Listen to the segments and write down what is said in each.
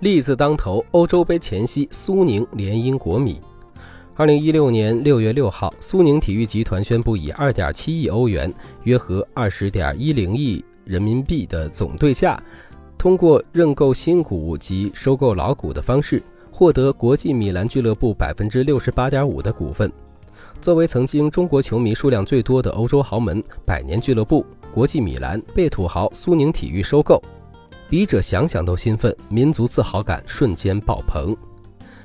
利字当头，欧洲杯前夕，苏宁联姻国米。二零一六年六月六号，苏宁体育集团宣布以二点七亿欧元（约合二十点一零亿人民币）的总对价，通过认购新股及收购老股的方式，获得国际米兰俱乐部百分之六十八点五的股份。作为曾经中国球迷数量最多的欧洲豪门，百年俱乐部国际米兰被土豪苏宁体育收购。笔者想想都兴奋，民族自豪感瞬间爆棚。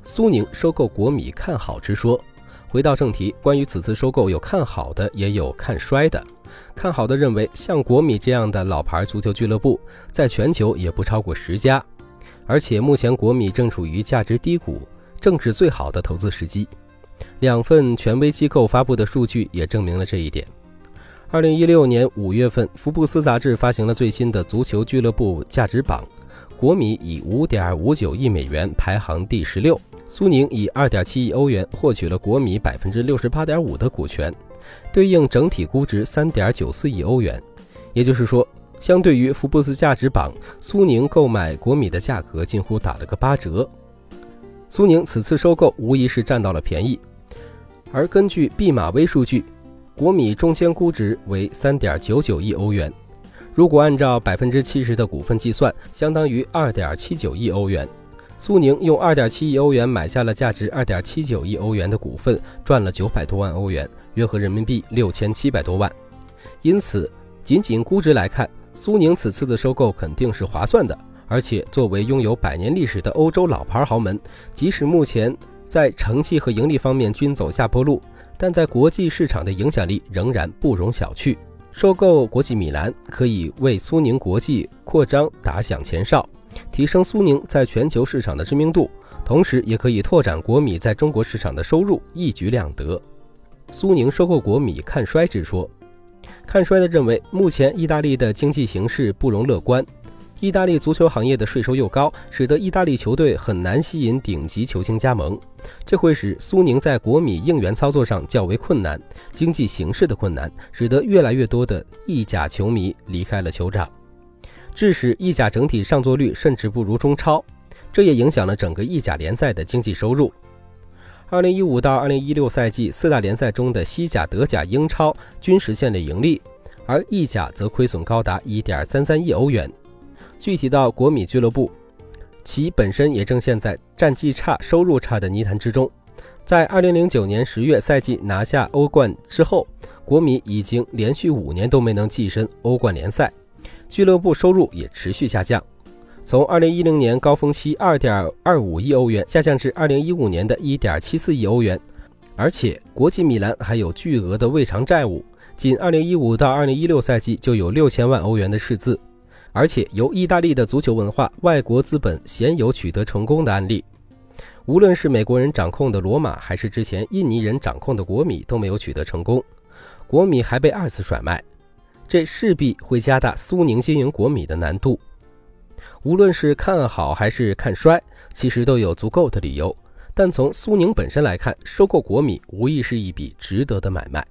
苏宁收购国米看好之说。回到正题，关于此次收购，有看好的，也有看衰的。看好的认为，像国米这样的老牌足球俱乐部，在全球也不超过十家，而且目前国米正处于价值低谷，正是最好的投资时机。两份权威机构发布的数据也证明了这一点。二零一六年五月份，福布斯杂志发行了最新的足球俱乐部价值榜，国米以五点五九亿美元排行第十六，苏宁以二点七亿欧元获取了国米百分之六十八点五的股权，对应整体估值三点九四亿欧元。也就是说，相对于福布斯价值榜，苏宁购买国米的价格近乎打了个八折。苏宁此次收购无疑是占到了便宜，而根据毕马威数据。国米中间估值为三点九九亿欧元，如果按照百分之七十的股份计算，相当于二点七九亿欧元。苏宁用二点七亿欧元买下了价值二点七九亿欧元的股份，赚了九百多万欧元，约合人民币六千七百多万。因此，仅仅估值来看，苏宁此次的收购肯定是划算的。而且，作为拥有百年历史的欧洲老牌豪门，即使目前在成绩和盈利方面均走下坡路。但在国际市场的影响力仍然不容小觑。收购国际米兰可以为苏宁国际扩张打响前哨，提升苏宁在全球市场的知名度，同时也可以拓展国米在中国市场的收入，一举两得。苏宁收购国米看衰之说，看衰的认为目前意大利的经济形势不容乐观。意大利足球行业的税收又高，使得意大利球队很难吸引顶级球星加盟，这会使苏宁在国米应援操作上较为困难。经济形势的困难，使得越来越多的意甲球迷离开了球场，致使意甲整体上座率甚至不如中超，这也影响了整个意甲联赛的经济收入。二零一五到二零一六赛季，四大联赛中的西甲、德甲、英超均实现了盈利，而意甲则亏损高达一点三三亿欧元。具体到国米俱乐部，其本身也正陷在战绩差、收入差的泥潭之中。在2009年10月赛季拿下欧冠之后，国米已经连续五年都没能跻身欧冠联赛，俱乐部收入也持续下降，从2010年高峰期2.25亿欧元下降至2015年的一点七四亿欧元，而且国际米兰还有巨额的未偿债务，仅2015到2016赛季就有六千万欧元的赤字。而且由意大利的足球文化、外国资本鲜有取得成功的案例，无论是美国人掌控的罗马，还是之前印尼人掌控的国米，都没有取得成功。国米还被二次甩卖，这势必会加大苏宁经营国米的难度。无论是看好还是看衰，其实都有足够的理由。但从苏宁本身来看，收购国米无疑是一笔值得的买卖。